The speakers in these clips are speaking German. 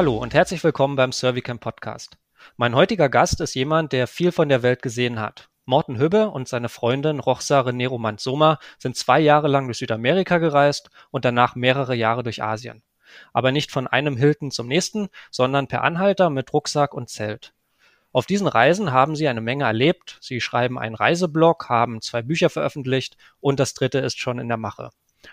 Hallo und herzlich willkommen beim Servicamp Podcast. Mein heutiger Gast ist jemand, der viel von der Welt gesehen hat. Morten Hübbe und seine Freundin Rochsare Neromant Soma sind zwei Jahre lang durch Südamerika gereist und danach mehrere Jahre durch Asien. Aber nicht von einem Hilton zum nächsten, sondern per Anhalter mit Rucksack und Zelt. Auf diesen Reisen haben sie eine Menge erlebt. Sie schreiben einen Reiseblog, haben zwei Bücher veröffentlicht und das dritte ist schon in der Mache.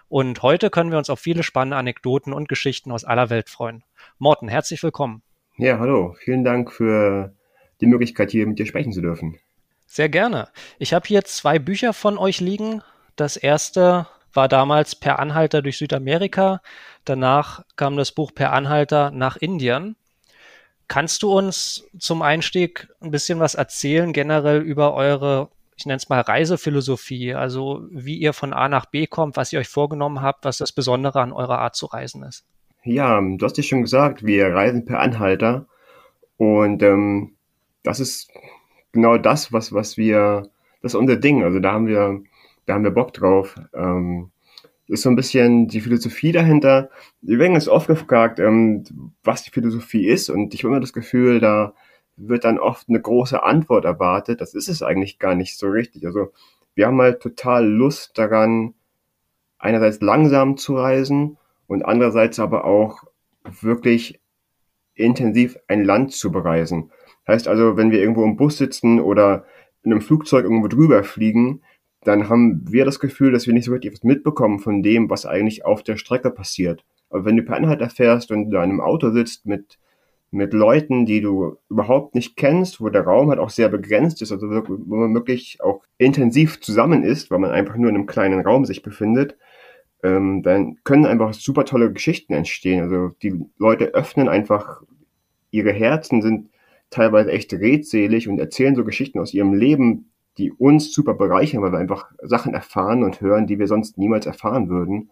Und heute können wir uns auf viele spannende Anekdoten und Geschichten aus aller Welt freuen. Morten, herzlich willkommen. Ja, hallo. Vielen Dank für die Möglichkeit, hier mit dir sprechen zu dürfen. Sehr gerne. Ich habe hier zwei Bücher von euch liegen. Das erste war damals Per Anhalter durch Südamerika. Danach kam das Buch Per Anhalter nach Indien. Kannst du uns zum Einstieg ein bisschen was erzählen, generell über eure, ich nenne es mal Reisephilosophie, also wie ihr von A nach B kommt, was ihr euch vorgenommen habt, was das Besondere an eurer Art zu reisen ist? Ja, du hast ja schon gesagt, wir reisen per Anhalter. Und ähm, das ist genau das, was, was wir, das ist unser Ding. Also da haben wir, da haben wir Bock drauf. Ähm, ist so ein bisschen die Philosophie dahinter. Wir werden jetzt oft gefragt, ähm, was die Philosophie ist. Und ich habe immer das Gefühl, da wird dann oft eine große Antwort erwartet. Das ist es eigentlich gar nicht so richtig. Also wir haben halt total Lust daran, einerseits langsam zu reisen und andererseits aber auch wirklich intensiv ein Land zu bereisen. Heißt also, wenn wir irgendwo im Bus sitzen oder in einem Flugzeug irgendwo drüber fliegen, dann haben wir das Gefühl, dass wir nicht so richtig was mitbekommen von dem, was eigentlich auf der Strecke passiert. Aber wenn du per Anhalter fährst und in einem Auto sitzt mit, mit Leuten, die du überhaupt nicht kennst, wo der Raum halt auch sehr begrenzt ist, also wo man wirklich auch intensiv zusammen ist, weil man einfach nur in einem kleinen Raum sich befindet, ähm, dann können einfach super tolle Geschichten entstehen. Also die Leute öffnen einfach ihre Herzen, sind teilweise echt redselig und erzählen so Geschichten aus ihrem Leben, die uns super bereichern, weil wir einfach Sachen erfahren und hören, die wir sonst niemals erfahren würden.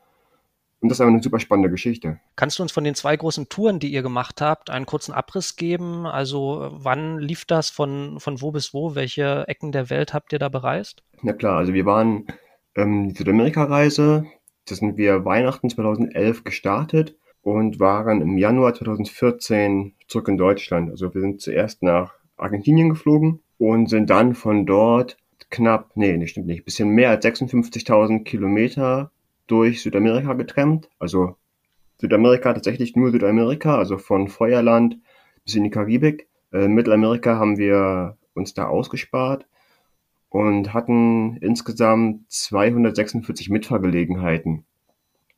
Und das ist einfach eine super spannende Geschichte. Kannst du uns von den zwei großen Touren, die ihr gemacht habt, einen kurzen Abriss geben? Also wann lief das? Von, von wo bis wo? Welche Ecken der Welt habt ihr da bereist? Na klar, also wir waren ähm, die Südamerika-Reise, da sind wir Weihnachten 2011 gestartet und waren im Januar 2014 zurück in Deutschland. Also wir sind zuerst nach Argentinien geflogen und sind dann von dort knapp, nee, nee, stimmt nicht, bisschen mehr als 56.000 Kilometer durch Südamerika getrennt. Also Südamerika tatsächlich nur Südamerika, also von Feuerland bis in die Karibik. Äh, Mittelamerika haben wir uns da ausgespart und hatten insgesamt 246 Mitfahrgelegenheiten.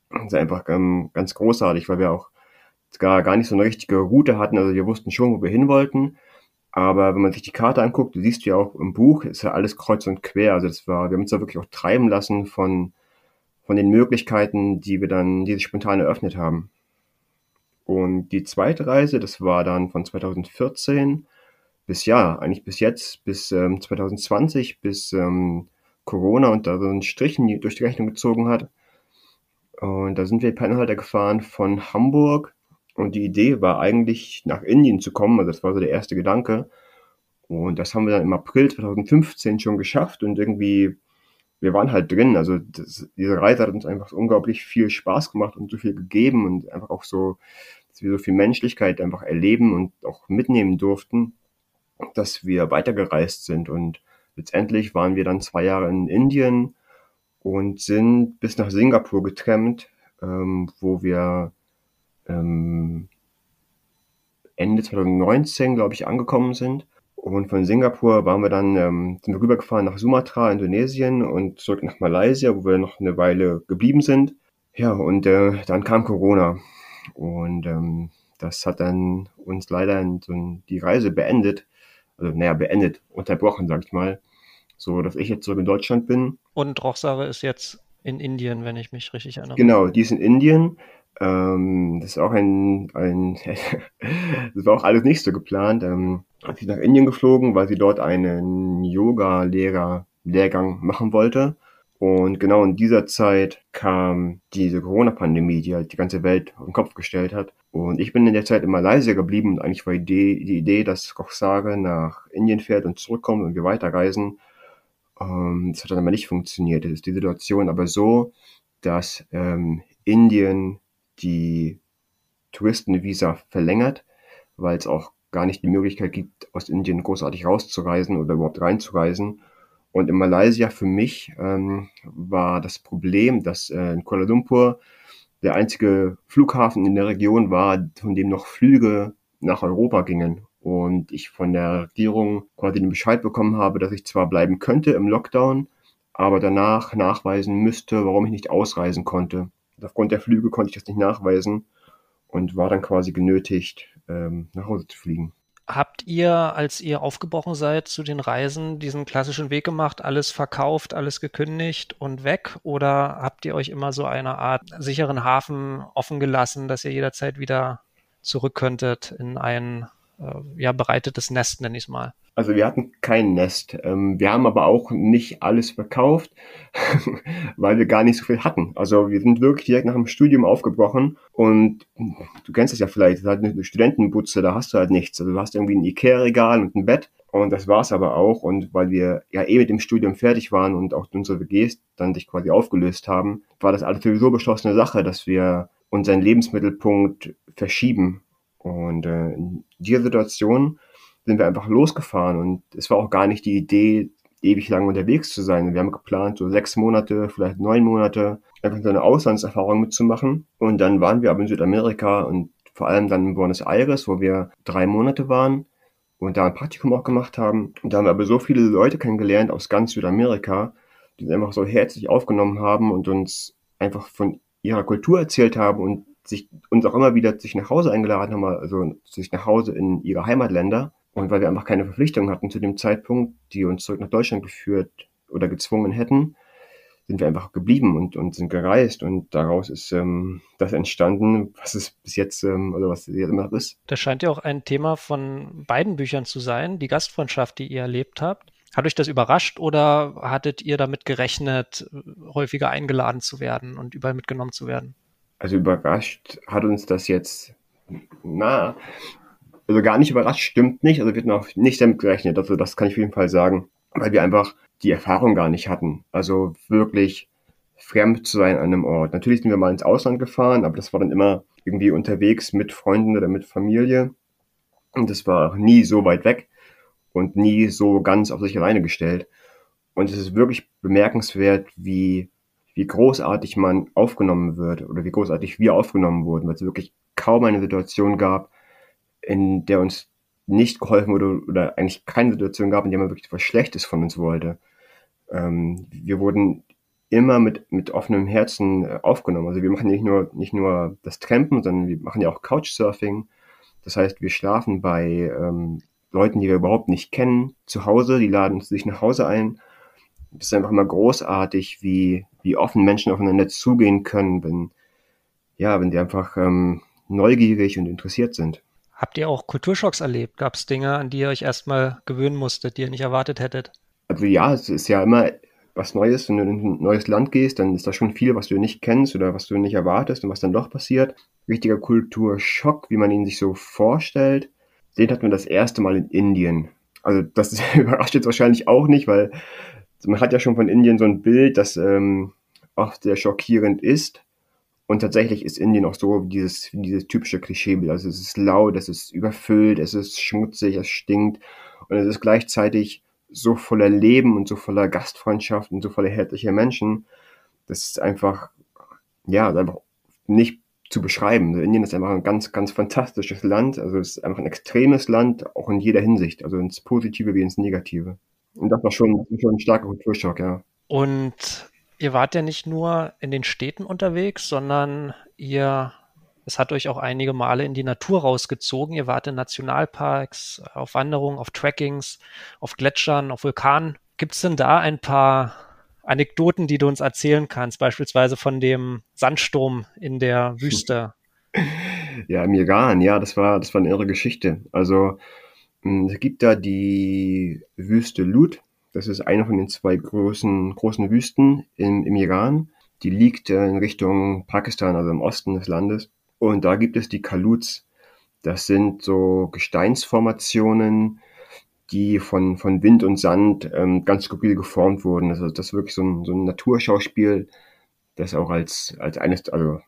Das ist einfach ähm, ganz großartig, weil wir auch gar, gar nicht so eine richtige Route hatten. Also wir wussten schon, wo wir hin wollten. Aber wenn man sich die Karte anguckt, du siehst ja auch im Buch, ist ja alles kreuz und quer. Also das war, wir haben uns da wirklich auch treiben lassen von, von den Möglichkeiten, die wir dann, die sich spontan eröffnet haben. Und die zweite Reise, das war dann von 2014 bis ja, eigentlich bis jetzt, bis ähm, 2020, bis ähm, Corona und da so einen Strich durch die Rechnung gezogen hat. Und da sind wir Penhalter gefahren von Hamburg und die Idee war eigentlich nach Indien zu kommen, also das war so der erste Gedanke. Und das haben wir dann im April 2015 schon geschafft und irgendwie, wir waren halt drin. Also das, diese Reise hat uns einfach unglaublich viel Spaß gemacht und so viel gegeben und einfach auch so, dass wir so viel Menschlichkeit einfach erleben und auch mitnehmen durften dass wir weitergereist sind und letztendlich waren wir dann zwei Jahre in Indien und sind bis nach Singapur getrennt, ähm, wo wir ähm, Ende 2019, glaube ich, angekommen sind. Und von Singapur waren wir dann, ähm, sind wir rübergefahren nach Sumatra, Indonesien und zurück nach Malaysia, wo wir noch eine Weile geblieben sind. Ja, und äh, dann kam Corona. Und ähm, das hat dann uns leider die Reise beendet also naja, beendet, unterbrochen, sag ich mal. So, dass ich jetzt zurück in Deutschland bin. Und Rochsare ist jetzt in Indien, wenn ich mich richtig erinnere. Genau, die ist in Indien. Ähm, das ist auch ein, ein das war auch alles nicht so geplant. Ähm, sie nach Indien geflogen, weil sie dort einen Yoga-Lehrer-Lehrgang machen wollte. Und genau in dieser Zeit kam diese Corona-Pandemie, die halt die ganze Welt auf den Kopf gestellt hat. Und ich bin in der Zeit in Malaysia geblieben und eigentlich war die Idee, die Idee dass Kochsage nach Indien fährt und zurückkommt und wir weiterreisen. Ähm, das hat dann aber nicht funktioniert. Es ist die Situation aber so, dass ähm, Indien die Touristenvisa verlängert weil es auch gar nicht die Möglichkeit gibt, aus Indien großartig rauszureisen oder überhaupt reinzureisen. Und in Malaysia für mich ähm, war das Problem, dass äh, in Kuala Lumpur der einzige Flughafen in der Region war, von dem noch Flüge nach Europa gingen. Und ich von der Regierung quasi den Bescheid bekommen habe, dass ich zwar bleiben könnte im Lockdown, aber danach nachweisen müsste, warum ich nicht ausreisen konnte. Und aufgrund der Flüge konnte ich das nicht nachweisen und war dann quasi genötigt, ähm, nach Hause zu fliegen. Habt ihr, als ihr aufgebrochen seid zu den Reisen, diesen klassischen Weg gemacht, alles verkauft, alles gekündigt und weg? Oder habt ihr euch immer so eine Art sicheren Hafen offen gelassen, dass ihr jederzeit wieder zurück könntet in ein äh, ja, bereitetes Nest, nenne ich es mal? Also wir hatten kein Nest. Ähm, wir haben aber auch nicht alles verkauft, weil wir gar nicht so viel hatten. Also wir sind wirklich direkt nach dem Studium aufgebrochen und du kennst es ja vielleicht, das ist halt eine Studentenbutze, da hast du halt nichts. Also du hast irgendwie ein Ikea-Regal und ein Bett und das war's aber auch. Und weil wir ja eh mit dem Studium fertig waren und auch unsere WGs dann sich quasi aufgelöst haben, war das alles sowieso beschlossene Sache, dass wir unseren Lebensmittelpunkt verschieben. Und äh, in dieser Situation sind wir einfach losgefahren und es war auch gar nicht die Idee, ewig lang unterwegs zu sein. Wir haben geplant, so sechs Monate, vielleicht neun Monate, einfach so eine Auslandserfahrung mitzumachen. Und dann waren wir aber in Südamerika und vor allem dann in Buenos Aires, wo wir drei Monate waren und da ein Praktikum auch gemacht haben. Und da haben wir aber so viele Leute kennengelernt aus ganz Südamerika, die uns einfach so herzlich aufgenommen haben und uns einfach von ihrer Kultur erzählt haben und sich uns auch immer wieder sich nach Hause eingeladen haben, also sich nach Hause in ihre Heimatländer. Und weil wir einfach keine Verpflichtung hatten zu dem Zeitpunkt, die uns zurück nach Deutschland geführt oder gezwungen hätten, sind wir einfach geblieben und, und sind gereist und daraus ist ähm, das entstanden, was es bis jetzt ähm, oder was jetzt immer noch ist. Das scheint ja auch ein Thema von beiden Büchern zu sein, die Gastfreundschaft, die ihr erlebt habt. Hat euch das überrascht oder hattet ihr damit gerechnet, häufiger eingeladen zu werden und überall mitgenommen zu werden? Also überrascht hat uns das jetzt, na, also gar nicht überrascht, stimmt nicht. Also wir hatten auch nicht damit gerechnet. Also das kann ich auf jeden Fall sagen, weil wir einfach die Erfahrung gar nicht hatten. Also wirklich fremd zu sein an einem Ort. Natürlich sind wir mal ins Ausland gefahren, aber das war dann immer irgendwie unterwegs mit Freunden oder mit Familie. Und das war auch nie so weit weg und nie so ganz auf sich alleine gestellt. Und es ist wirklich bemerkenswert, wie, wie großartig man aufgenommen wird oder wie großartig wir aufgenommen wurden, weil es wirklich kaum eine Situation gab, in der uns nicht geholfen wurde oder eigentlich keine Situation gab, in der man wirklich was Schlechtes von uns wollte. Ähm, wir wurden immer mit, mit offenem Herzen äh, aufgenommen. Also wir machen nicht nur, nicht nur das Trampen, sondern wir machen ja auch Couchsurfing. Das heißt, wir schlafen bei ähm, Leuten, die wir überhaupt nicht kennen, zu Hause, die laden sich nach Hause ein. Das ist einfach immer großartig, wie, wie offen Menschen aufeinander zugehen können, wenn, ja, wenn die einfach ähm, neugierig und interessiert sind. Habt ihr auch Kulturschocks erlebt? Gab es Dinge, an die ihr euch erstmal gewöhnen musstet, die ihr nicht erwartet hättet? Also ja, es ist ja immer was Neues. Wenn du in ein neues Land gehst, dann ist da schon viel, was du nicht kennst oder was du nicht erwartest und was dann doch passiert. Richtiger Kulturschock, wie man ihn sich so vorstellt, den hatten wir das erste Mal in Indien. Also das überrascht jetzt wahrscheinlich auch nicht, weil man hat ja schon von Indien so ein Bild, das ähm, oft sehr schockierend ist. Und tatsächlich ist Indien auch so dieses, dieses typische Klischeebild. Also es ist laut, es ist überfüllt, es ist schmutzig, es stinkt und es ist gleichzeitig so voller Leben und so voller Gastfreundschaft und so voller herzlicher Menschen. Das ist einfach, ja, einfach nicht zu beschreiben. Also Indien ist einfach ein ganz, ganz fantastisches Land. Also es ist einfach ein extremes Land, auch in jeder Hinsicht. Also ins Positive wie ins Negative. Und das war schon, schon ein starker Kulturschock, ja. Und ihr wart ja nicht nur in den Städten unterwegs, sondern ihr, es hat euch auch einige Male in die Natur rausgezogen. Ihr wart in Nationalparks, auf Wanderungen, auf Trackings, auf Gletschern, auf Vulkanen. Gibt es denn da ein paar Anekdoten, die du uns erzählen kannst, beispielsweise von dem Sandsturm in der Wüste? Ja, im Iran, ja, das war, das war eine irre Geschichte. Also, es gibt da die Wüste Lut, das ist eine von den zwei großen, großen Wüsten im, im Iran. Die liegt äh, in Richtung Pakistan, also im Osten des Landes. Und da gibt es die Kaluts. Das sind so Gesteinsformationen, die von, von Wind und Sand ähm, ganz skurril geformt wurden. Also das ist wirklich so ein, so ein Naturschauspiel, das auch als, als eines, also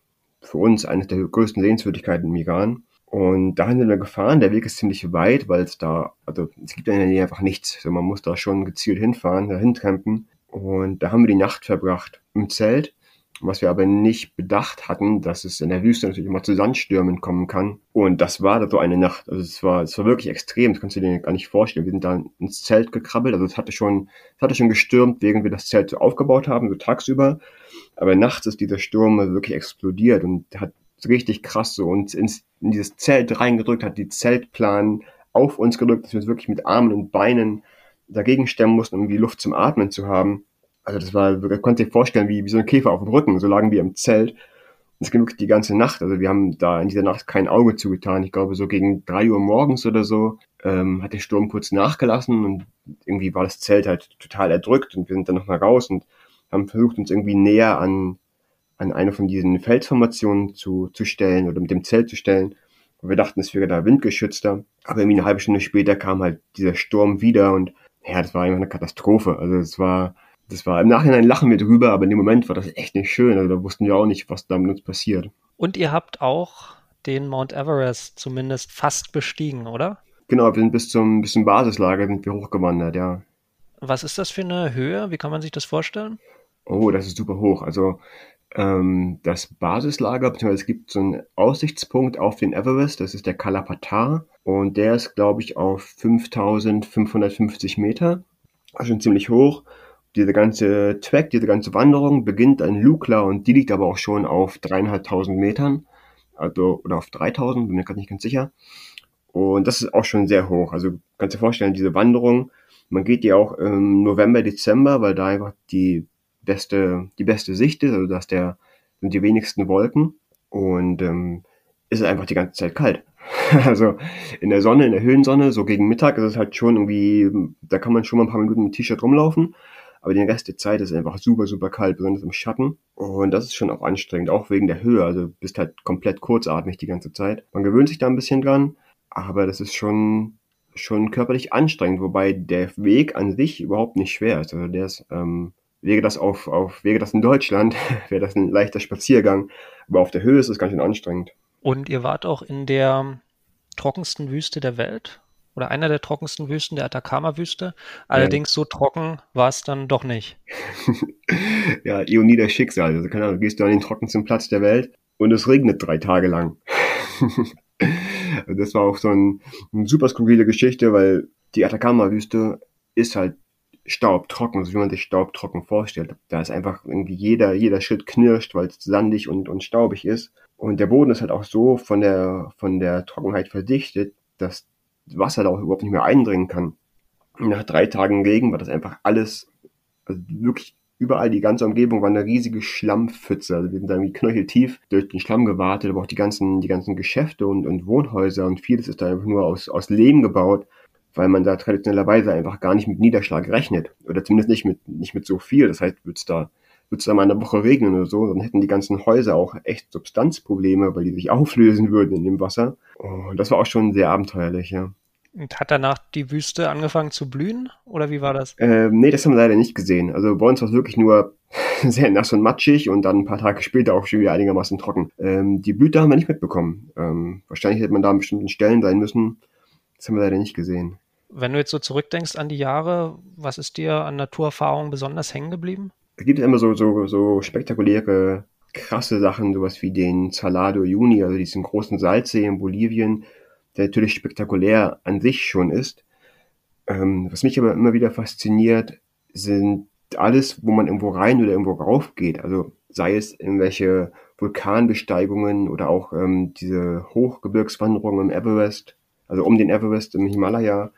für uns eines der größten Sehenswürdigkeiten im Iran. Und dahin sind wir gefahren. Der Weg ist ziemlich weit, weil es da, also es gibt in der Nähe einfach nichts. Also man muss da schon gezielt hinfahren, dahin campen. Und da haben wir die Nacht verbracht im Zelt. Was wir aber nicht bedacht hatten, dass es in der Wüste natürlich immer zu Sandstürmen kommen kann. Und das war da so eine Nacht. Also es war, es war wirklich extrem. Das kannst du dir gar nicht vorstellen. Wir sind da ins Zelt gekrabbelt. Also es hatte schon, es hatte schon gestürmt, während wir das Zelt so aufgebaut haben, so tagsüber. Aber nachts ist dieser Sturm wirklich explodiert und hat richtig krass so uns ins, in dieses Zelt reingedrückt, hat die Zeltplan auf uns gedrückt, dass wir uns wirklich mit Armen und Beinen dagegen stemmen mussten, um die Luft zum Atmen zu haben. Also das war, man konnte sich vorstellen, wie, wie so ein Käfer auf dem Rücken, so lagen wir im Zelt. Das ging wirklich die ganze Nacht. Also wir haben da in dieser Nacht kein Auge zugetan. Ich glaube, so gegen drei Uhr morgens oder so ähm, hat der Sturm kurz nachgelassen und irgendwie war das Zelt halt total erdrückt und wir sind dann nochmal raus und haben versucht, uns irgendwie näher an, an eine von diesen Felsformationen zu, zu stellen oder mit dem Zelt zu stellen. Und wir dachten, es wäre da windgeschützter. Aber irgendwie eine halbe Stunde später kam halt dieser Sturm wieder und ja, das war einfach eine Katastrophe. Also es war, das war im Nachhinein lachen wir drüber, aber in dem Moment war das echt nicht schön. Also da wussten wir auch nicht, was da mit uns passiert. Und ihr habt auch den Mount Everest zumindest fast bestiegen, oder? Genau, wir sind bis zum, bis zum Basislager sind wir hochgewandert, ja. Was ist das für eine Höhe? Wie kann man sich das vorstellen? Oh, das ist super hoch. Also ähm, das Basislager, beziehungsweise es gibt so einen Aussichtspunkt auf den Everest, das ist der Kalapatar und der ist, glaube ich, auf 5550 Meter, also schon ziemlich hoch. Diese ganze Track, diese ganze Wanderung beginnt in Lukla und die liegt aber auch schon auf dreieinhalbtausend Metern, also oder auf 3000, bin mir gerade nicht ganz sicher. Und das ist auch schon sehr hoch. Also kannst dir vorstellen, diese Wanderung, man geht ja auch im November, Dezember, weil da einfach die beste, die beste Sicht ist, also dass der sind die wenigsten Wolken und ähm, ist einfach die ganze Zeit kalt. also in der Sonne, in der Höhensonne, so gegen Mittag ist es halt schon irgendwie, da kann man schon mal ein paar Minuten mit T-Shirt rumlaufen, aber den Rest der Zeit ist es einfach super, super kalt, besonders im Schatten. Und das ist schon auch anstrengend, auch wegen der Höhe. Also bist halt komplett kurzatmig die ganze Zeit. Man gewöhnt sich da ein bisschen dran, aber das ist schon, schon körperlich anstrengend, wobei der Weg an sich überhaupt nicht schwer ist. Also der ist ähm, wäre das auf, auf, wäre das in Deutschland, wäre das ein leichter Spaziergang. Aber auf der Höhe ist es ganz schön anstrengend. Und ihr wart auch in der trockensten Wüste der Welt? Oder einer der trockensten Wüsten, der Atacama-Wüste. Allerdings ja. so trocken war es dann doch nicht. ja, Ironie der Schicksal. Also, keine Ahnung, gehst du an den trockensten Platz der Welt und es regnet drei Tage lang. das war auch so ein, eine super skurrile Geschichte, weil die Atacama-Wüste ist halt staubtrocken, so wie man sich staubtrocken vorstellt. Da ist einfach irgendwie jeder, jeder Schritt knirscht, weil es sandig und, und staubig ist. Und der Boden ist halt auch so von der, von der Trockenheit verdichtet, dass Wasser da auch überhaupt nicht mehr eindringen kann. Nach drei Tagen Regen war das einfach alles, also wirklich überall die ganze Umgebung war eine riesige Schlammpfütze. Also wir sind da irgendwie knöcheltief durch den Schlamm gewartet, aber auch die ganzen, die ganzen Geschäfte und, und Wohnhäuser und vieles ist da einfach nur aus, aus Lehm gebaut weil man da traditionellerweise einfach gar nicht mit Niederschlag rechnet. Oder zumindest nicht mit, nicht mit so viel. Das heißt, würde es da, würde es da mal eine Woche regnen oder so, dann hätten die ganzen Häuser auch echt Substanzprobleme, weil die sich auflösen würden in dem Wasser. Und das war auch schon sehr abenteuerlich, ja. Und hat danach die Wüste angefangen zu blühen? Oder wie war das? Ähm, nee, das haben wir leider nicht gesehen. Also bei uns war es wirklich nur sehr nass und matschig und dann ein paar Tage später auch schon wieder einigermaßen trocken. Ähm, die Blüte haben wir nicht mitbekommen. Ähm, wahrscheinlich hätte man da an bestimmten Stellen sein müssen. Das haben wir leider nicht gesehen. Wenn du jetzt so zurückdenkst an die Jahre, was ist dir an Naturerfahrungen besonders hängen geblieben? Es gibt immer so, so, so spektakuläre, krasse Sachen, sowas wie den Salado Juni, also diesen großen Salzsee in Bolivien, der natürlich spektakulär an sich schon ist. Ähm, was mich aber immer wieder fasziniert, sind alles, wo man irgendwo rein oder irgendwo rauf geht. Also sei es irgendwelche Vulkanbesteigungen oder auch ähm, diese Hochgebirgswanderungen im Everest also um den Everest im Himalaya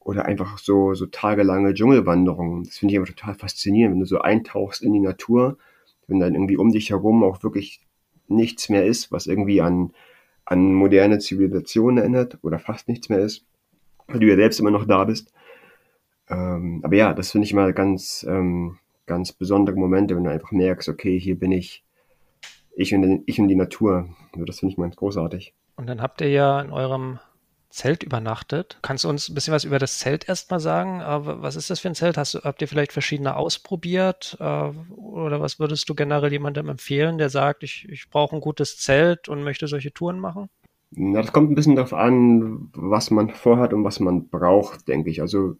oder einfach so, so tagelange Dschungelwanderungen. Das finde ich einfach total faszinierend, wenn du so eintauchst in die Natur, wenn dann irgendwie um dich herum auch wirklich nichts mehr ist, was irgendwie an, an moderne Zivilisation erinnert oder fast nichts mehr ist, weil du ja selbst immer noch da bist. Ähm, aber ja, das finde ich immer ganz, ähm, ganz besondere Momente, wenn du einfach merkst, okay, hier bin ich, ich und, ich und die Natur. Also das finde ich ganz großartig. Und dann habt ihr ja in eurem Zelt übernachtet. Kannst du uns ein bisschen was über das Zelt erstmal sagen? Was ist das für ein Zelt? Hast du, habt ihr vielleicht verschiedene ausprobiert? Äh, oder was würdest du generell jemandem empfehlen, der sagt, ich, ich brauche ein gutes Zelt und möchte solche Touren machen? Na, das kommt ein bisschen darauf an, was man vorhat und was man braucht, denke ich. Also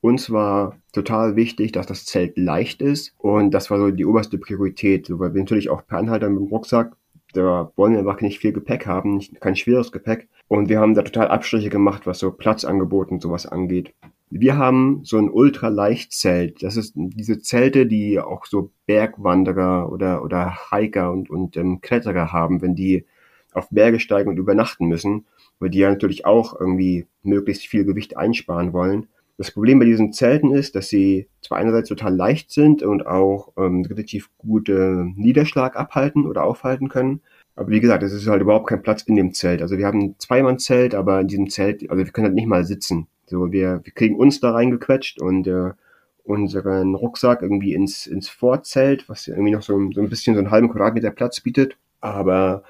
uns war total wichtig, dass das Zelt leicht ist und das war so die oberste Priorität, weil wir natürlich auch per Anhalter mit dem Rucksack, da wollen wir einfach nicht viel Gepäck haben, kein schweres Gepäck und wir haben da total Abstriche gemacht, was so Platzangebot und sowas angeht. Wir haben so ein Ultraleichtzelt. Das ist diese Zelte, die auch so Bergwanderer oder, oder Hiker und, und ähm, Kletterer haben, wenn die auf Berge steigen und übernachten müssen, weil die ja natürlich auch irgendwie möglichst viel Gewicht einsparen wollen. Das Problem bei diesen Zelten ist, dass sie zwar einerseits total leicht sind und auch ähm, relativ gut äh, Niederschlag abhalten oder aufhalten können, aber wie gesagt, es ist halt überhaupt kein Platz in dem Zelt. Also wir haben ein Zweimann-Zelt, aber in diesem Zelt, also wir können halt nicht mal sitzen. So, wir, wir kriegen uns da reingequetscht und äh, unseren Rucksack irgendwie ins, ins Vorzelt, was irgendwie noch so, so ein bisschen so einen halben Quadratmeter Platz bietet. Aber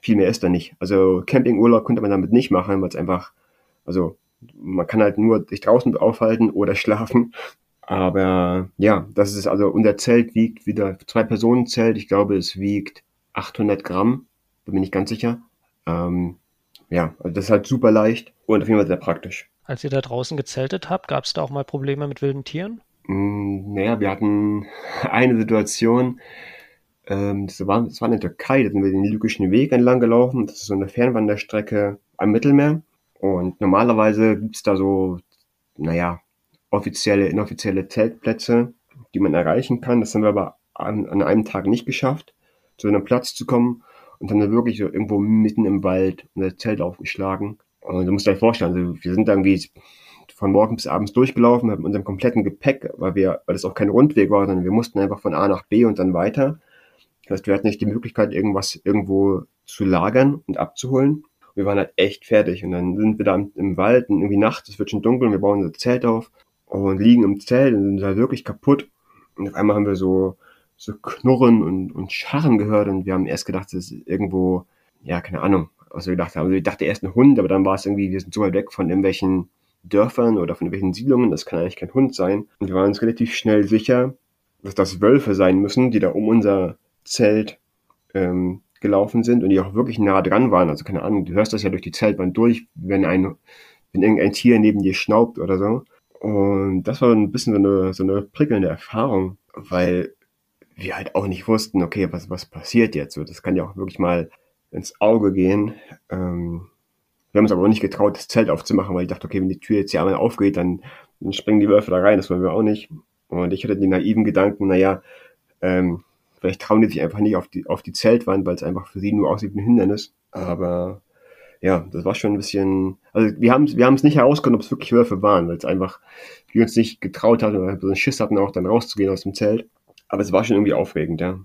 viel mehr ist da nicht. Also Campingurlaub konnte man damit nicht machen, weil es einfach, also man kann halt nur sich draußen aufhalten oder schlafen. Aber ja, das ist also, unser Zelt wiegt wieder zwei Personen Zelt. Ich glaube, es wiegt 800 Gramm, da bin ich ganz sicher. Ähm, ja, also das ist halt super leicht und auf jeden Fall sehr praktisch. Als ihr da draußen gezeltet habt, gab es da auch mal Probleme mit wilden Tieren? Mm, naja, wir hatten eine Situation, ähm, das, war, das war in der Türkei, da sind wir den Lykischen Weg entlang gelaufen. Das ist so eine Fernwanderstrecke am Mittelmeer. Und normalerweise gibt's da so, naja, offizielle, inoffizielle Zeltplätze, die man erreichen kann. Das haben wir aber an, an einem Tag nicht geschafft, zu einem Platz zu kommen und haben dann wirklich so irgendwo mitten im Wald unser Zelt aufgeschlagen. Und du musst dir vorstellen, also wir sind irgendwie von morgens bis abends durchgelaufen mit unserem kompletten Gepäck, weil wir, weil das auch kein Rundweg war, sondern wir mussten einfach von A nach B und dann weiter. Das heißt, wir hatten nicht die Möglichkeit, irgendwas irgendwo zu lagern und abzuholen. Wir waren halt echt fertig und dann sind wir da im Wald und irgendwie nachts, es wird schon dunkel und wir bauen unser Zelt auf und liegen im Zelt und sind halt wirklich kaputt. Und auf einmal haben wir so, so Knurren und, und Scharren gehört und wir haben erst gedacht, das ist irgendwo, ja, keine Ahnung, was wir gedacht haben. Also ich dachte erst ein Hund, aber dann war es irgendwie, wir sind so weit weg von irgendwelchen Dörfern oder von irgendwelchen Siedlungen, das kann eigentlich kein Hund sein. Und wir waren uns relativ schnell sicher, dass das Wölfe sein müssen, die da um unser Zelt ähm, gelaufen sind und die auch wirklich nah dran waren. Also keine Ahnung, du hörst das ja durch die Zeltwand durch, wenn ein, wenn irgendein Tier neben dir schnaubt oder so. Und das war ein bisschen so eine, so eine prickelnde Erfahrung, weil wir halt auch nicht wussten, okay, was, was passiert jetzt? So, das kann ja auch wirklich mal ins Auge gehen. Ähm, wir haben uns aber auch nicht getraut, das Zelt aufzumachen, weil ich dachte, okay, wenn die Tür jetzt hier einmal aufgeht, dann, dann springen die Wölfe da rein, das wollen wir auch nicht. Und ich hatte den naiven Gedanken, naja, ähm, vielleicht trauen die sich einfach nicht auf die, auf die Zeltwand, weil es einfach für sie nur aussieht wie ein Hindernis. Aber ja, das war schon ein bisschen, also wir haben wir es nicht herausgefunden, ob es wirklich Wölfe waren, weil es einfach, wir uns nicht getraut hatten, oder so einen Schiss hatten, auch dann rauszugehen aus dem Zelt. Aber es war schon irgendwie aufregend, ja.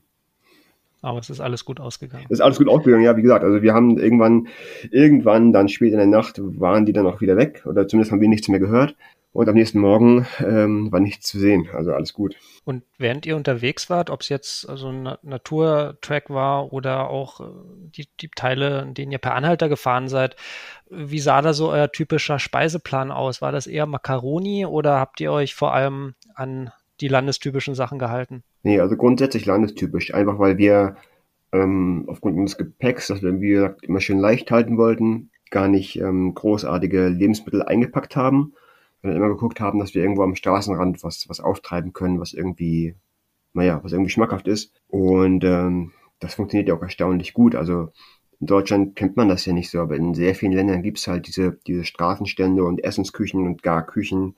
Aber es ist alles gut ausgegangen. Es ist alles gut ausgegangen, ja, wie gesagt. Also wir haben irgendwann, irgendwann dann spät in der Nacht waren die dann auch wieder weg oder zumindest haben wir nichts mehr gehört. Und am nächsten Morgen ähm, war nichts zu sehen. Also alles gut. Und während ihr unterwegs wart, ob es jetzt also ein Naturtrack war oder auch äh, die, die Teile, in denen ihr per Anhalter gefahren seid, wie sah da so euer typischer Speiseplan aus? War das eher Macaroni oder habt ihr euch vor allem an die landestypischen Sachen gehalten? Nee, also grundsätzlich landestypisch. Einfach weil wir ähm, aufgrund unseres Gepäcks, das wir, wie gesagt, immer schön leicht halten wollten, gar nicht ähm, großartige Lebensmittel eingepackt haben, sondern immer geguckt haben, dass wir irgendwo am Straßenrand was, was auftreiben können, was irgendwie, naja, was irgendwie schmackhaft ist. Und ähm, das funktioniert ja auch erstaunlich gut. Also in Deutschland kennt man das ja nicht so, aber in sehr vielen Ländern gibt's halt diese, diese Straßenstände und Essensküchen und gar Küchen,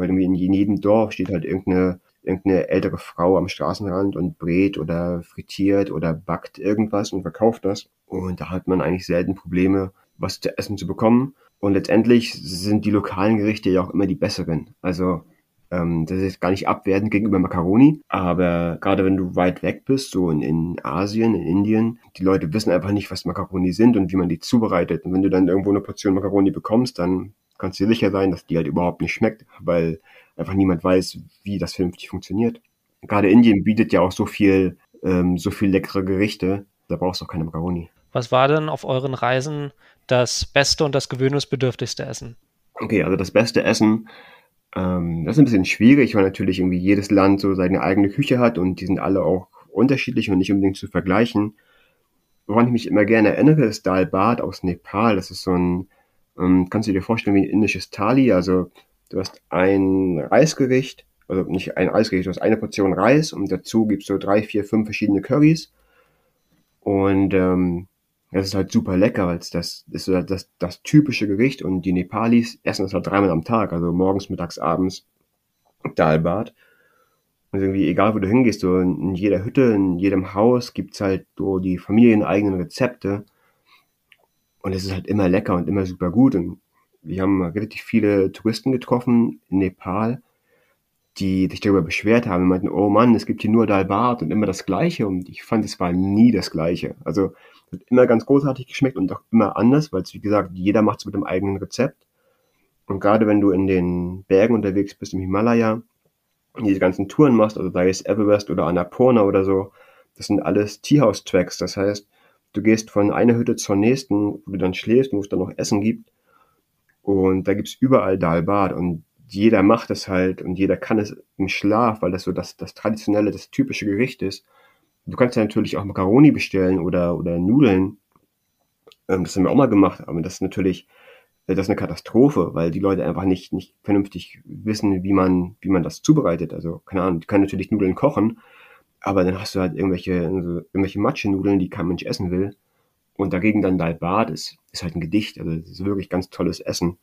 weil in jedem Dorf steht halt irgendeine, irgendeine ältere Frau am Straßenrand und brät oder frittiert oder backt irgendwas und verkauft das. Und da hat man eigentlich selten Probleme, was zu essen zu bekommen. Und letztendlich sind die lokalen Gerichte ja auch immer die besseren. Also ähm, das ist gar nicht abwertend gegenüber Macaroni, aber gerade wenn du weit weg bist, so in, in Asien, in Indien, die Leute wissen einfach nicht, was Macaroni sind und wie man die zubereitet. Und wenn du dann irgendwo eine Portion Macaroni bekommst, dann kannst du dir sicher sein, dass die halt überhaupt nicht schmeckt, weil einfach niemand weiß, wie das vernünftig funktioniert. Gerade Indien bietet ja auch so viel, ähm, so viel leckere Gerichte, da brauchst du auch keine Macaroni. Was war denn auf euren Reisen das beste und das gewöhnungsbedürftigste Essen? Okay, also das beste Essen, ähm, das ist ein bisschen schwierig, weil natürlich irgendwie jedes Land so seine eigene Küche hat und die sind alle auch unterschiedlich und nicht unbedingt zu vergleichen. woran ich mich immer gerne erinnere, ist Dal Bhat aus Nepal. Das ist so ein, ähm, kannst du dir vorstellen wie ein indisches Thali. Also du hast ein Reisgericht, also nicht ein Reisgericht, du hast eine Portion Reis und dazu gibst du drei, vier, fünf verschiedene Currys. Und ähm, das ist halt super lecker, weil das ist so das, das typische Gericht und die Nepalis essen das halt dreimal am Tag, also morgens, mittags, abends Dalbad. Und irgendwie, egal wo du hingehst, so in jeder Hütte, in jedem Haus gibt's halt so die familieneigenen Rezepte. Und es ist halt immer lecker und immer super gut. Und wir haben relativ viele Touristen getroffen in Nepal, die sich darüber beschwert haben und meinten, oh Mann, es gibt hier nur Dalbat und immer das Gleiche. Und ich fand, es war nie das Gleiche. Also, es hat immer ganz großartig geschmeckt und auch immer anders, weil es, wie gesagt, jeder macht es mit dem eigenen Rezept. Und gerade wenn du in den Bergen unterwegs bist, im Himalaya, diese ganzen Touren machst, also sei es Everest oder Annapurna oder so, das sind alles Teehouse-Tracks. Das heißt, du gehst von einer Hütte zur nächsten, wo du dann schläfst, wo es dann noch Essen gibt. Und da gibt's überall Dalbad und jeder macht es halt und jeder kann es im Schlaf, weil das so das, das traditionelle, das typische Gericht ist. Du kannst ja natürlich auch Macaroni bestellen oder, oder Nudeln. Ähm, das haben wir auch mal gemacht, aber das ist natürlich, äh, das ist eine Katastrophe, weil die Leute einfach nicht, nicht vernünftig wissen, wie man, wie man das zubereitet. Also, keine Ahnung, die können natürlich Nudeln kochen, aber dann hast du halt irgendwelche, also irgendwelche Matschenudeln, die kein Mensch essen will. Und dagegen dann Dalbad ist, ist halt ein Gedicht. Also, das ist wirklich ganz tolles Essen.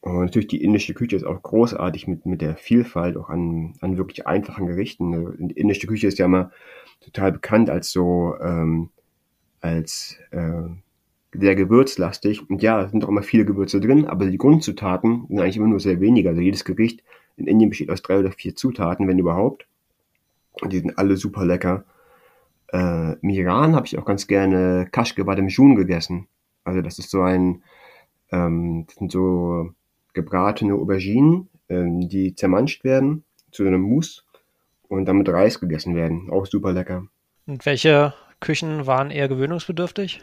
Und natürlich die indische Küche ist auch großartig mit, mit der Vielfalt auch an, an wirklich einfachen Gerichten. Die indische Küche ist ja immer total bekannt als so, ähm, als äh, sehr gewürzlastig. Und ja, es sind auch immer viele Gewürze drin, aber die Grundzutaten sind eigentlich immer nur sehr wenige. Also jedes Gericht in Indien besteht aus drei oder vier Zutaten, wenn überhaupt. Die sind alle super lecker. Äh, Im Iran habe ich auch ganz gerne Kashke Badem Jun gegessen. Also das ist so ein, ähm, das sind so gebratene Auberginen, ähm, die zermanscht werden zu einem Mousse und dann mit Reis gegessen werden. Auch super lecker. Und welche Küchen waren eher gewöhnungsbedürftig?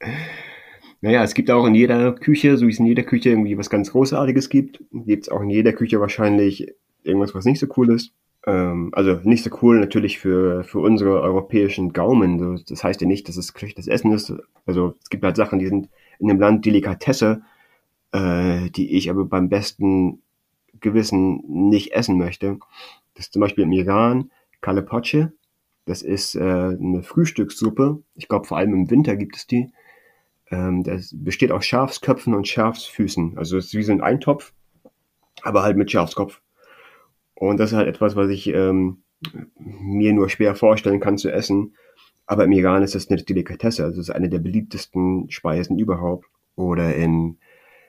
naja, es gibt auch in jeder Küche, so wie es in jeder Küche irgendwie was ganz Großartiges gibt, gibt es auch in jeder Küche wahrscheinlich irgendwas, was nicht so cool ist. Ähm, also nicht so cool natürlich für, für unsere europäischen Gaumen. Das heißt ja nicht, dass es schlechtes Essen ist. Also es gibt halt Sachen, die sind in dem Land Delikatesse äh, die ich aber beim besten Gewissen nicht essen möchte. Das ist zum Beispiel im Iran Kalepoche. Das ist äh, eine Frühstückssuppe. Ich glaube, vor allem im Winter gibt es die. Ähm, das besteht aus Schafsköpfen und Schafsfüßen. Also es ist wie so ein Eintopf, aber halt mit Schafskopf. Und das ist halt etwas, was ich ähm, mir nur schwer vorstellen kann zu essen. Aber im Iran ist das eine Delikatesse. Also es ist eine der beliebtesten Speisen überhaupt. Oder in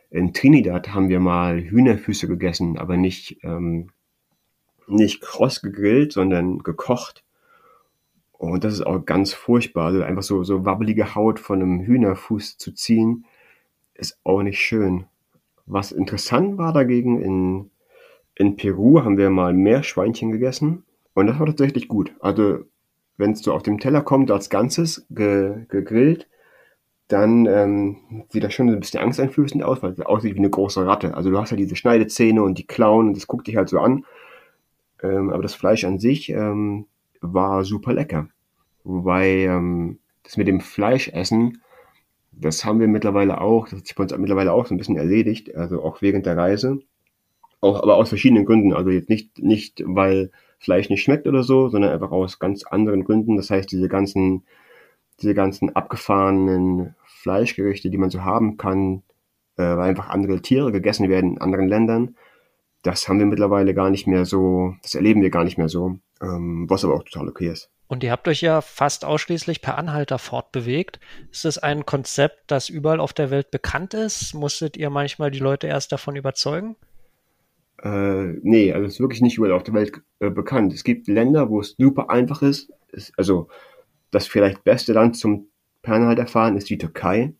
in Trinidad haben wir mal Hühnerfüße gegessen, aber nicht, ähm, nicht kross gegrillt, sondern gekocht. Und das ist auch ganz furchtbar. Also einfach so, so wabbelige Haut von einem Hühnerfuß zu ziehen, ist auch nicht schön. Was interessant war dagegen, in, in Peru haben wir mal Meerschweinchen gegessen. Und das war tatsächlich gut. Also, wenn es so auf dem Teller kommt als Ganzes, ge, gegrillt, dann ähm, sieht das schon ein bisschen angsteinflößend aus, weil es aussieht wie eine große Ratte. Also du hast halt diese Schneidezähne und die Klauen und das guckt dich halt so an. Ähm, aber das Fleisch an sich ähm, war super lecker. Wobei ähm, das mit dem Fleischessen, das haben wir mittlerweile auch, das hat sich bei uns mittlerweile auch so ein bisschen erledigt, also auch während der Reise. Auch, aber aus verschiedenen Gründen. Also jetzt nicht, nicht, weil Fleisch nicht schmeckt oder so, sondern einfach aus ganz anderen Gründen. Das heißt, diese ganzen diese ganzen abgefahrenen Fleischgerichte, die man so haben kann, äh, weil einfach andere Tiere gegessen werden in anderen Ländern, das haben wir mittlerweile gar nicht mehr so, das erleben wir gar nicht mehr so, ähm, was aber auch total okay ist. Und ihr habt euch ja fast ausschließlich per Anhalter fortbewegt. Ist es ein Konzept, das überall auf der Welt bekannt ist? Musstet ihr manchmal die Leute erst davon überzeugen? Äh, nee, also ist wirklich nicht überall auf der Welt äh, bekannt. Es gibt Länder, wo es super einfach ist. Es, also das vielleicht beste Land zum Fernhalterfahren ist die Türkei.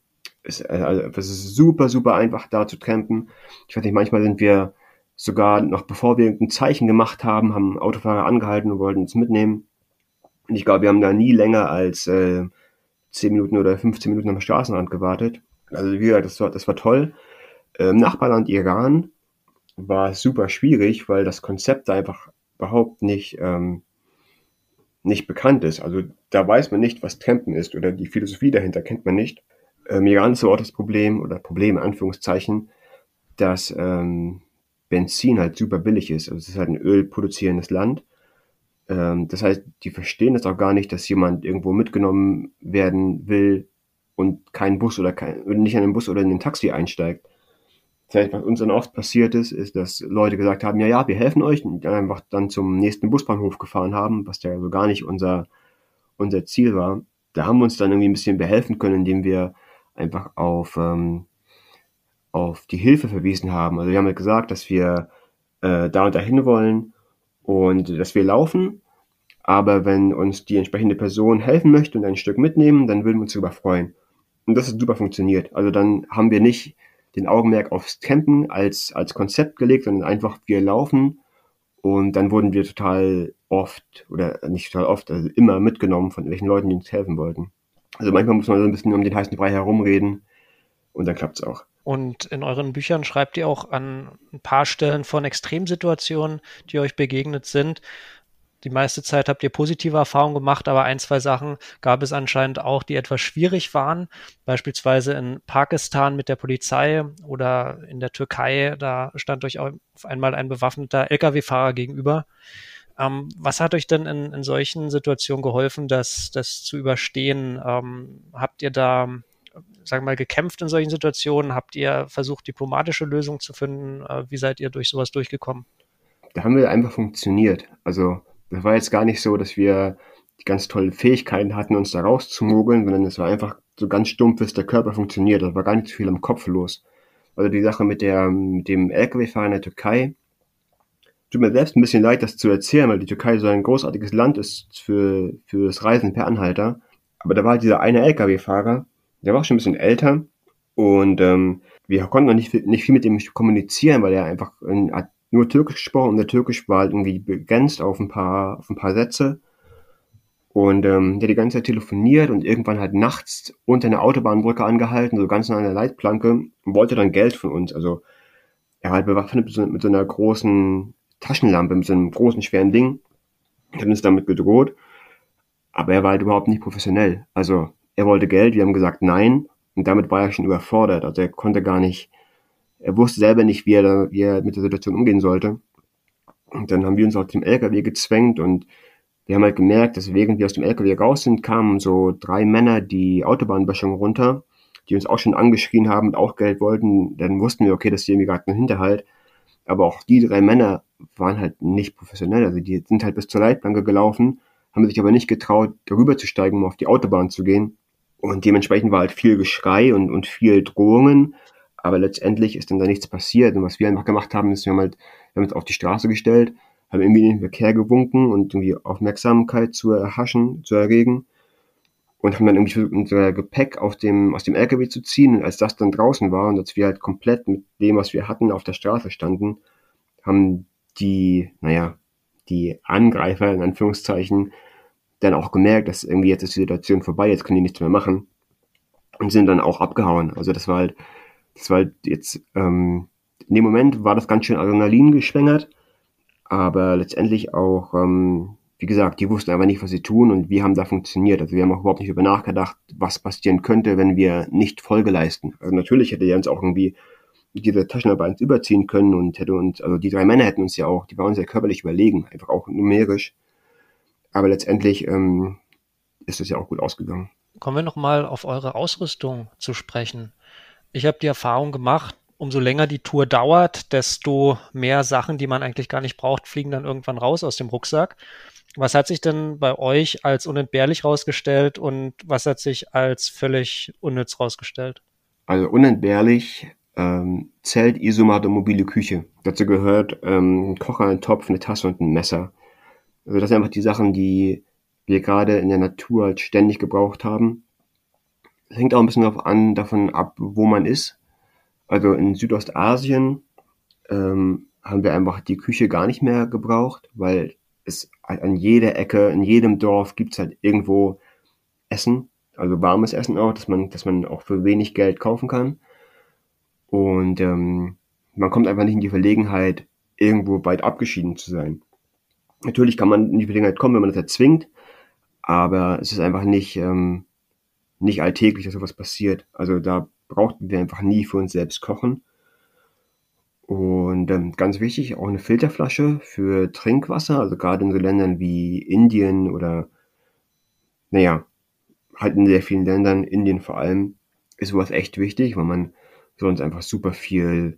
Es, äh, also, es ist super, super einfach da zu trampen. Ich weiß nicht, manchmal sind wir sogar noch bevor wir irgendein Zeichen gemacht haben, haben Autofahrer angehalten und wollten uns mitnehmen. Und ich glaube, wir haben da nie länger als äh, 10 Minuten oder 15 Minuten am Straßenrand gewartet. Also wie gesagt, das war, das war toll. Ähm, Nachbarland Iran war super schwierig, weil das Konzept da einfach überhaupt nicht ähm, nicht bekannt ist. Also da weiß man nicht, was Trampen ist oder die Philosophie dahinter kennt man nicht. Ähm, Iran ist aber auch das Problem oder Problem in Anführungszeichen, dass ähm, Benzin halt super billig ist. Also es ist halt ein ölproduzierendes Land. Ähm, das heißt, die verstehen das auch gar nicht, dass jemand irgendwo mitgenommen werden will und keinen Bus oder kein, nicht in den Bus oder in den Taxi einsteigt. Heißt, was uns dann oft passiert ist, ist, dass Leute gesagt haben, ja, ja, wir helfen euch und dann einfach dann zum nächsten Busbahnhof gefahren haben, was ja so gar nicht unser, unser Ziel war. Da haben wir uns dann irgendwie ein bisschen behelfen können, indem wir einfach auf, ähm, auf die Hilfe verwiesen haben. Also wir haben halt gesagt, dass wir äh, da und dahin wollen und dass wir laufen, aber wenn uns die entsprechende Person helfen möchte und ein Stück mitnehmen, dann würden wir uns darüber freuen. Und das hat super funktioniert. Also dann haben wir nicht den Augenmerk aufs Campen als, als Konzept gelegt, sondern einfach wir laufen und dann wurden wir total oft oder nicht total oft, also immer mitgenommen von welchen Leuten, die uns helfen wollten. Also manchmal muss man so ein bisschen um den heißen Brei herumreden und dann klappt's auch. Und in euren Büchern schreibt ihr auch an ein paar Stellen von Extremsituationen, die euch begegnet sind. Die meiste Zeit habt ihr positive Erfahrungen gemacht, aber ein, zwei Sachen gab es anscheinend auch, die etwas schwierig waren. Beispielsweise in Pakistan mit der Polizei oder in der Türkei, da stand euch auf einmal ein bewaffneter Lkw-Fahrer gegenüber. Ähm, was hat euch denn in, in solchen Situationen geholfen, das, das zu überstehen? Ähm, habt ihr da, sagen wir mal, gekämpft in solchen Situationen? Habt ihr versucht, diplomatische Lösungen zu finden? Äh, wie seid ihr durch sowas durchgekommen? Da haben wir einfach funktioniert. Also das war jetzt gar nicht so, dass wir die ganz tollen Fähigkeiten hatten, uns da rauszumogeln, sondern es war einfach so ganz stumpf, dass der Körper funktioniert. Da war gar nicht so viel am Kopf los. Also die Sache mit, der, mit dem LKW-Fahrer in der Türkei, tut mir selbst ein bisschen leid, das zu erzählen, weil die Türkei so ein großartiges Land ist für, für das Reisen per Anhalter. Aber da war halt dieser eine LKW-Fahrer, der war schon ein bisschen älter und ähm, wir konnten noch nicht, nicht viel mit ihm kommunizieren, weil er einfach in, nur Türkisch gesprochen und der Türkisch war halt irgendwie begrenzt auf ein paar, auf ein paar Sätze. Und ähm, der die ganze Zeit telefoniert und irgendwann halt nachts unter einer Autobahnbrücke angehalten, so ganz nah an der Leitplanke und wollte dann Geld von uns. Also er halt bewaffnet mit so, mit so einer großen Taschenlampe, mit so einem großen, schweren Ding. Hat uns damit gedroht. Aber er war halt überhaupt nicht professionell. Also er wollte Geld, wir haben gesagt nein. Und damit war er schon überfordert. Also er konnte gar nicht er wusste selber nicht, wie er, da, wie er mit der Situation umgehen sollte. Und dann haben wir uns aus dem LKW gezwängt und wir haben halt gemerkt, dass während wir aus dem LKW raus sind, kamen so drei Männer die Autobahnböschung runter, die uns auch schon angeschrien haben und auch Geld wollten. Dann wussten wir, okay, das ist irgendwie gerade ein Hinterhalt. Aber auch die drei Männer waren halt nicht professionell. Also die sind halt bis zur Leitplanke gelaufen, haben sich aber nicht getraut, darüber zu steigen, um auf die Autobahn zu gehen. Und dementsprechend war halt viel Geschrei und, und viel Drohungen. Aber letztendlich ist dann da nichts passiert. Und was wir einfach gemacht haben, ist, wir haben halt, wir haben uns auf die Straße gestellt, haben irgendwie den Verkehr gewunken und irgendwie Aufmerksamkeit zu erhaschen, zu erregen. Und haben dann irgendwie versucht, unser Gepäck auf dem, aus dem LKW zu ziehen. Und als das dann draußen war und als wir halt komplett mit dem, was wir hatten, auf der Straße standen, haben die, naja, die Angreifer in Anführungszeichen dann auch gemerkt, dass irgendwie jetzt ist die Situation vorbei, jetzt können die nichts mehr machen und sind dann auch abgehauen. Also das war halt das war jetzt, ähm, in dem Moment war das ganz schön Adrenalin geschwängert, aber letztendlich auch, ähm, wie gesagt, die wussten einfach nicht, was sie tun und wir haben da funktioniert. Also wir haben auch überhaupt nicht über nachgedacht, was passieren könnte, wenn wir nicht Folge leisten. Also natürlich hätte uns auch irgendwie diese Taschenarbeit überziehen können und hätte uns, also die drei Männer hätten uns ja auch, die waren uns ja körperlich überlegen, einfach auch numerisch. Aber letztendlich ähm, ist es ja auch gut ausgegangen. Kommen wir nochmal auf eure Ausrüstung zu sprechen. Ich habe die Erfahrung gemacht, umso länger die Tour dauert, desto mehr Sachen, die man eigentlich gar nicht braucht, fliegen dann irgendwann raus aus dem Rucksack. Was hat sich denn bei euch als unentbehrlich rausgestellt und was hat sich als völlig unnütz rausgestellt? Also unentbehrlich ähm, Zelt, Isomat und mobile Küche. Dazu gehört ähm, ein Kocher, ein Topf, eine Tasse und ein Messer. Also das sind einfach die Sachen, die wir gerade in der Natur halt ständig gebraucht haben hängt auch ein bisschen darauf an, davon ab, wo man ist. Also in Südostasien ähm, haben wir einfach die Küche gar nicht mehr gebraucht, weil es an jeder Ecke, in jedem Dorf gibt's halt irgendwo Essen, also warmes Essen auch, dass man, dass man auch für wenig Geld kaufen kann. Und ähm, man kommt einfach nicht in die Verlegenheit, irgendwo weit abgeschieden zu sein. Natürlich kann man in die Verlegenheit kommen, wenn man das erzwingt, aber es ist einfach nicht, ähm, nicht alltäglich, dass sowas passiert. Also da brauchten wir einfach nie für uns selbst kochen. Und ähm, ganz wichtig, auch eine Filterflasche für Trinkwasser, also gerade in so Ländern wie Indien oder, naja, halt in sehr vielen Ländern, Indien vor allem, ist sowas echt wichtig, weil man sonst einfach super viel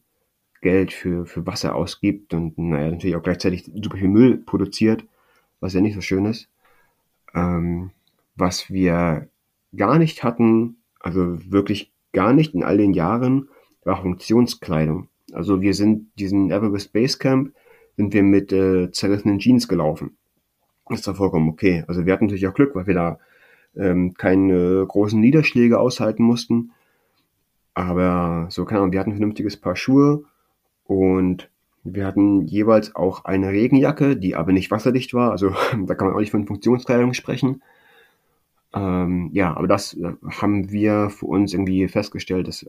Geld für, für Wasser ausgibt und naja, natürlich auch gleichzeitig super viel Müll produziert, was ja nicht so schön ist. Ähm, was wir gar nicht hatten, also wirklich gar nicht in all den Jahren, war Funktionskleidung. Also wir sind diesen Everest Base Camp sind wir mit äh, zerrissenen Jeans gelaufen. Ist da vollkommen okay. Also wir hatten natürlich auch Glück, weil wir da ähm, keine großen Niederschläge aushalten mussten. Aber so keine Ahnung, wir hatten ein vernünftiges Paar Schuhe und wir hatten jeweils auch eine Regenjacke, die aber nicht wasserdicht war. Also da kann man auch nicht von Funktionskleidung sprechen. Ähm, ja, aber das äh, haben wir für uns irgendwie festgestellt, dass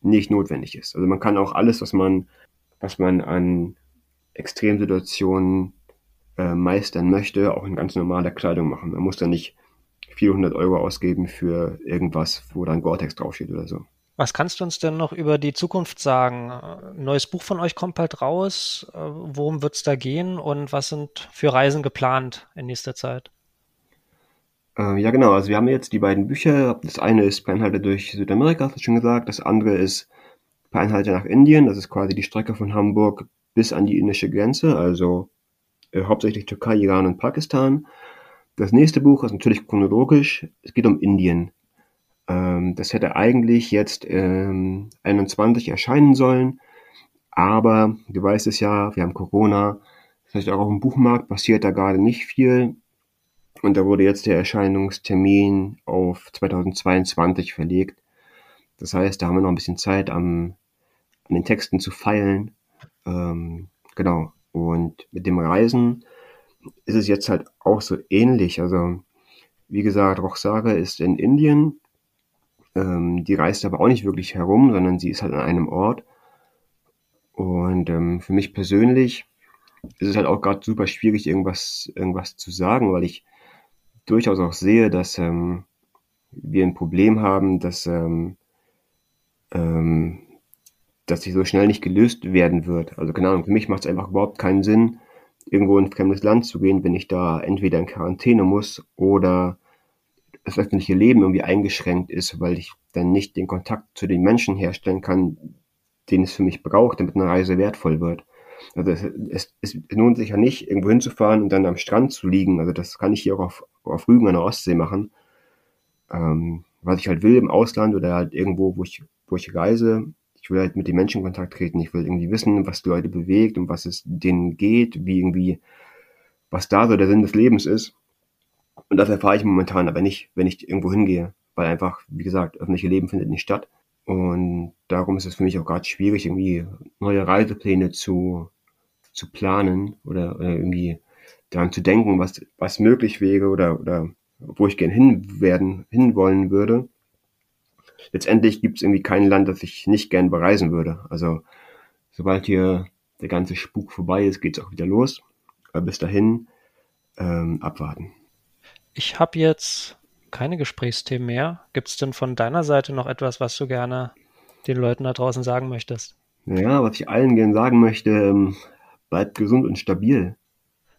nicht notwendig ist. Also man kann auch alles, was man, was man an Extremsituationen äh, meistern möchte, auch in ganz normaler Kleidung machen. Man muss da nicht 400 Euro ausgeben für irgendwas, wo dann Gore-Tex draufsteht oder so. Was kannst du uns denn noch über die Zukunft sagen? Ein neues Buch von euch kommt bald raus. Äh, worum wird es da gehen und was sind für Reisen geplant in nächster Zeit? Äh, ja, genau. Also wir haben jetzt die beiden Bücher. Das eine ist Beinhalter durch Südamerika, hast du schon gesagt. Das andere ist Beinhalter nach Indien. Das ist quasi die Strecke von Hamburg bis an die indische Grenze, also äh, hauptsächlich Türkei, Iran und Pakistan. Das nächste Buch ist natürlich chronologisch. Es geht um Indien. Ähm, das hätte eigentlich jetzt ähm, 21 erscheinen sollen, aber du weißt es ja, wir haben Corona. Heißt, auch auf dem Buchmarkt passiert da gerade nicht viel. Und da wurde jetzt der Erscheinungstermin auf 2022 verlegt. Das heißt, da haben wir noch ein bisschen Zeit, am, an den Texten zu feilen. Ähm, genau. Und mit dem Reisen ist es jetzt halt auch so ähnlich. Also, wie gesagt, Rochsage ist in Indien. Ähm, die reist aber auch nicht wirklich herum, sondern sie ist halt an einem Ort. Und ähm, für mich persönlich ist es halt auch gerade super schwierig, irgendwas, irgendwas zu sagen, weil ich durchaus auch sehe, dass ähm, wir ein Problem haben, dass, ähm, ähm, dass sie so schnell nicht gelöst werden wird. Also Ahnung, für mich macht es einfach überhaupt keinen Sinn, irgendwo in ein fremdes Land zu gehen, wenn ich da entweder in Quarantäne muss oder das öffentliche Leben irgendwie eingeschränkt ist, weil ich dann nicht den Kontakt zu den Menschen herstellen kann, den es für mich braucht, damit eine Reise wertvoll wird. Also es, es, es lohnt sich ja nicht, irgendwo hinzufahren und dann am Strand zu liegen. Also das kann ich hier auch auf, auf Rügen an der Ostsee machen. Ähm, was ich halt will im Ausland oder halt irgendwo, wo ich, wo ich reise, ich will halt mit den Menschen in Kontakt treten. Ich will irgendwie wissen, was die Leute bewegt und was es denen geht, wie irgendwie, was da so der Sinn des Lebens ist. Und das erfahre ich momentan aber nicht, wenn ich irgendwo hingehe, weil einfach, wie gesagt, öffentliche Leben findet nicht statt. Und darum ist es für mich auch gerade schwierig, irgendwie neue Reisepläne zu, zu planen oder, oder irgendwie daran zu denken, was, was möglich wäre oder, oder wo ich gern hin werden, hinwollen würde letztendlich gibt es irgendwie kein Land, das ich nicht gern bereisen würde. Also sobald hier der ganze Spuk vorbei ist, geht es auch wieder los. Aber bis dahin ähm, abwarten. Ich habe jetzt keine Gesprächsthemen mehr. Gibt es denn von deiner Seite noch etwas, was du gerne den Leuten da draußen sagen möchtest? Ja, was ich allen gerne sagen möchte, ähm, bleibt gesund und stabil.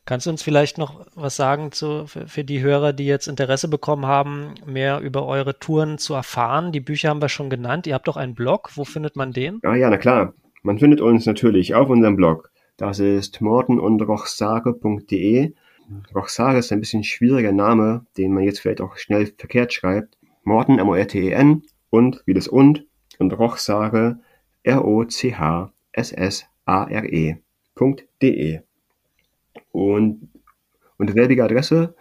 Kannst du uns vielleicht noch was sagen zu, für, für, die Hörer, die jetzt Interesse bekommen haben, mehr über eure Touren zu erfahren? Die Bücher haben wir schon genannt. Ihr habt doch einen Blog. Wo findet man den? Ah ja, na klar. Man findet uns natürlich auf unserem Blog. Das ist mortenundrochsage.de. Rochsage ist ein bisschen schwieriger Name, den man jetzt vielleicht auch schnell verkehrt schreibt. Morten, M-O-R-T-E-N und wie das und und Rochsage, R-O-C-H-S-S-A-R-E.de. Und unter selbiger Adresse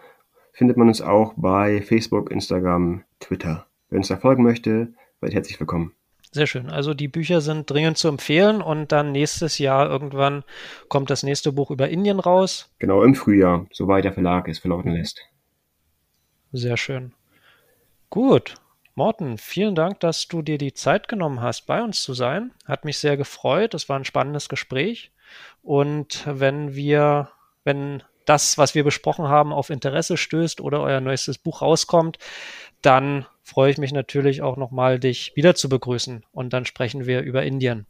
findet man uns auch bei Facebook, Instagram, Twitter. Wer uns da folgen möchte, seid herzlich willkommen. Sehr schön. Also die Bücher sind dringend zu empfehlen und dann nächstes Jahr irgendwann kommt das nächste Buch über Indien raus. Genau, im Frühjahr, soweit der Verlag es verlauten lässt. Sehr schön. Gut. Morten, vielen Dank, dass du dir die Zeit genommen hast, bei uns zu sein. Hat mich sehr gefreut. Es war ein spannendes Gespräch. Und wenn wir wenn das, was wir besprochen haben, auf Interesse stößt oder euer neuestes Buch rauskommt, dann freue ich mich natürlich auch nochmal, dich wieder zu begrüßen. Und dann sprechen wir über Indien.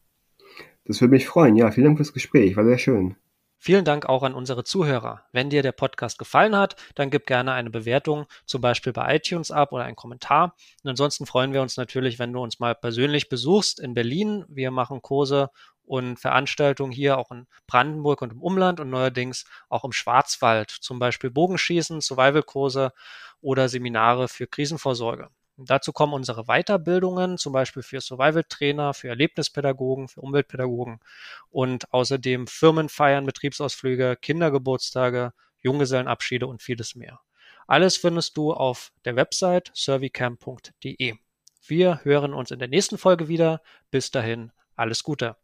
Das würde mich freuen. Ja, vielen Dank fürs Gespräch. War sehr schön. Vielen Dank auch an unsere Zuhörer. Wenn dir der Podcast gefallen hat, dann gib gerne eine Bewertung, zum Beispiel bei iTunes ab oder einen Kommentar. Und ansonsten freuen wir uns natürlich, wenn du uns mal persönlich besuchst in Berlin. Wir machen Kurse und Veranstaltungen hier auch in Brandenburg und im Umland und neuerdings auch im Schwarzwald, zum Beispiel Bogenschießen, Survival-Kurse oder Seminare für Krisenvorsorge. Dazu kommen unsere Weiterbildungen, zum Beispiel für Survival-Trainer, für Erlebnispädagogen, für Umweltpädagogen und außerdem Firmenfeiern, Betriebsausflüge, Kindergeburtstage, Junggesellenabschiede und vieles mehr. Alles findest du auf der Website servicamp.de. Wir hören uns in der nächsten Folge wieder. Bis dahin, alles Gute.